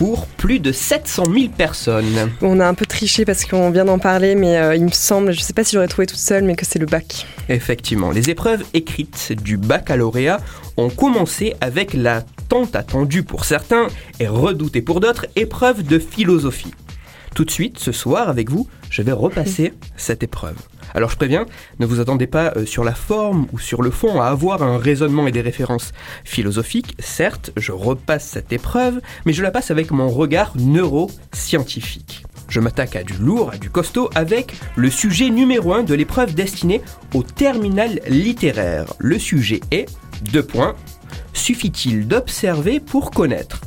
pour plus de 700 000 personnes On a un peu triché parce qu'on vient d'en parler, mais euh, il me semble, je ne sais pas si j'aurais trouvé toute seule, mais que c'est le bac. Effectivement, les épreuves écrites du baccalauréat ont commencé avec la tant attendue pour certains et redoutée pour d'autres épreuve de philosophie. Tout de suite, ce soir, avec vous, je vais repasser cette épreuve. Alors je préviens, ne vous attendez pas euh, sur la forme ou sur le fond à avoir un raisonnement et des références philosophiques. Certes, je repasse cette épreuve, mais je la passe avec mon regard neuroscientifique. Je m'attaque à du lourd, à du costaud, avec le sujet numéro 1 de l'épreuve destinée au terminal littéraire. Le sujet est, deux points, suffit-il d'observer pour connaître?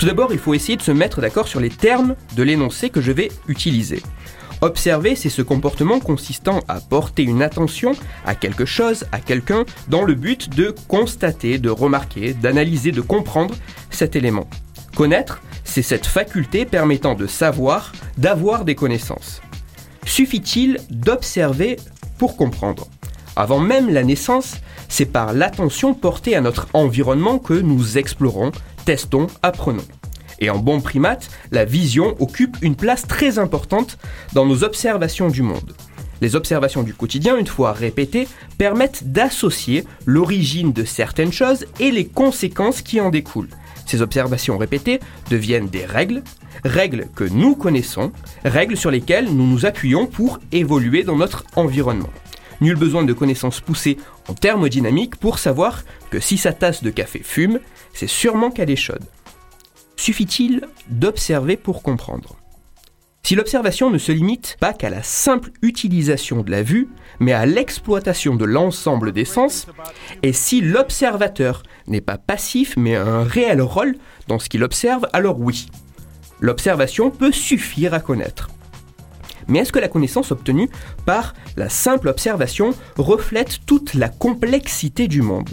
Tout d'abord, il faut essayer de se mettre d'accord sur les termes de l'énoncé que je vais utiliser. Observer, c'est ce comportement consistant à porter une attention à quelque chose, à quelqu'un, dans le but de constater, de remarquer, d'analyser, de comprendre cet élément. Connaître, c'est cette faculté permettant de savoir, d'avoir des connaissances. Suffit-il d'observer pour comprendre? Avant même la naissance, c'est par l'attention portée à notre environnement que nous explorons, testons, apprenons. Et en bon primate, la vision occupe une place très importante dans nos observations du monde. Les observations du quotidien, une fois répétées, permettent d'associer l'origine de certaines choses et les conséquences qui en découlent. Ces observations répétées deviennent des règles, règles que nous connaissons, règles sur lesquelles nous nous appuyons pour évoluer dans notre environnement. Nul besoin de connaissances poussées en thermodynamique pour savoir que si sa tasse de café fume, c'est sûrement qu'elle est chaude. Suffit-il d'observer pour comprendre? Si l'observation ne se limite pas qu'à la simple utilisation de la vue, mais à l'exploitation de l'ensemble des sens, et si l'observateur n'est pas passif mais a un réel rôle dans ce qu'il observe, alors oui, l'observation peut suffire à connaître. Mais est-ce que la connaissance obtenue par la simple observation reflète toute la complexité du monde?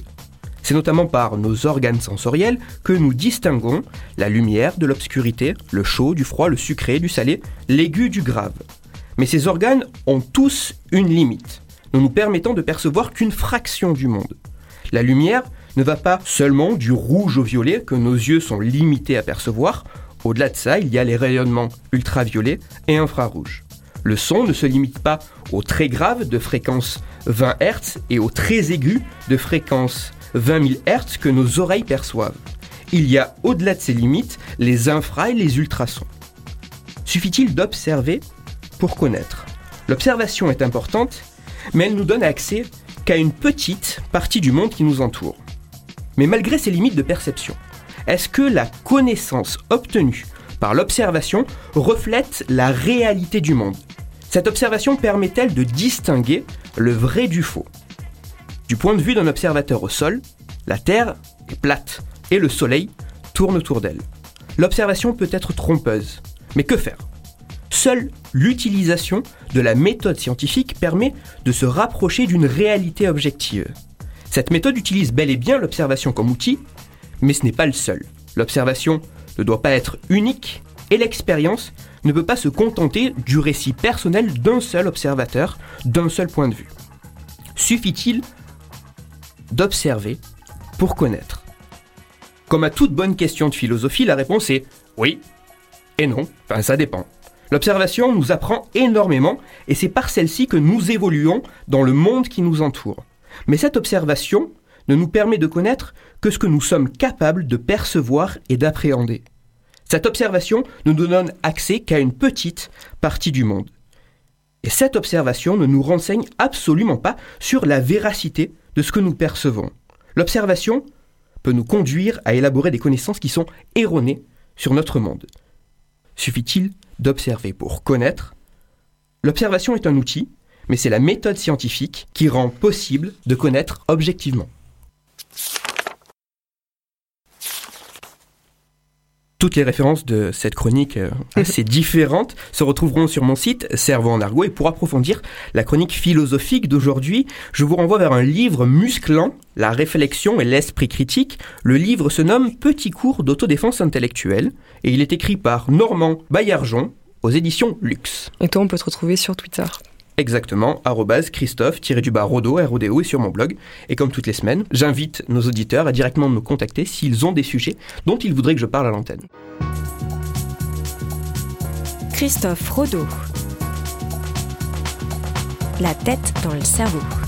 C'est notamment par nos organes sensoriels que nous distinguons la lumière de l'obscurité, le chaud du froid, le sucré du salé, l'aigu du grave. Mais ces organes ont tous une limite, ne nous permettant de percevoir qu'une fraction du monde. La lumière ne va pas seulement du rouge au violet que nos yeux sont limités à percevoir, au-delà de ça, il y a les rayonnements ultraviolets et infrarouges. Le son ne se limite pas aux très graves de fréquence 20 Hz et aux très aigus de fréquence 20 000 Hz que nos oreilles perçoivent. Il y a au-delà de ces limites les infra et les ultrasons. Suffit-il d'observer pour connaître? L'observation est importante, mais elle nous donne accès qu'à une petite partie du monde qui nous entoure. Mais malgré ces limites de perception, est-ce que la connaissance obtenue par l'observation reflète la réalité du monde? Cette observation permet-elle de distinguer le vrai du faux? Du point de vue d'un observateur au sol, la Terre est plate et le Soleil tourne autour d'elle. L'observation peut être trompeuse, mais que faire? Seule l'utilisation de la méthode scientifique permet de se rapprocher d'une réalité objective. Cette méthode utilise bel et bien l'observation comme outil, mais ce n'est pas le seul. L'observation ne doit pas être unique et l'expérience ne peut pas se contenter du récit personnel d'un seul observateur, d'un seul point de vue. Suffit-il d'observer pour connaître? Comme à toute bonne question de philosophie, la réponse est oui et non, enfin ça dépend. L'observation nous apprend énormément et c'est par celle-ci que nous évoluons dans le monde qui nous entoure. Mais cette observation ne nous permet de connaître que ce que nous sommes capables de percevoir et d'appréhender. Cette observation ne nous donne accès qu'à une petite partie du monde. Et cette observation ne nous renseigne absolument pas sur la véracité de ce que nous percevons. L'observation peut nous conduire à élaborer des connaissances qui sont erronées sur notre monde. Suffit-il d'observer pour connaître? L'observation est un outil, mais c'est la méthode scientifique qui rend possible de connaître objectivement. Toutes les références de cette chronique euh, assez différentes se retrouveront sur mon site Cerveau en argot et pour approfondir la chronique philosophique d'aujourd'hui, je vous renvoie vers un livre musclant la réflexion et l'esprit critique. Le livre se nomme Petit cours d'autodéfense intellectuelle et il est écrit par Normand Baillargeon aux éditions Lux. Et toi, on peut te retrouver sur Twitter. Exactement, Christophe-Rodo, RODO, est sur mon blog. Et comme toutes les semaines, j'invite nos auditeurs à directement me contacter s'ils ont des sujets dont ils voudraient que je parle à l'antenne. Christophe Rodo. La tête dans le cerveau.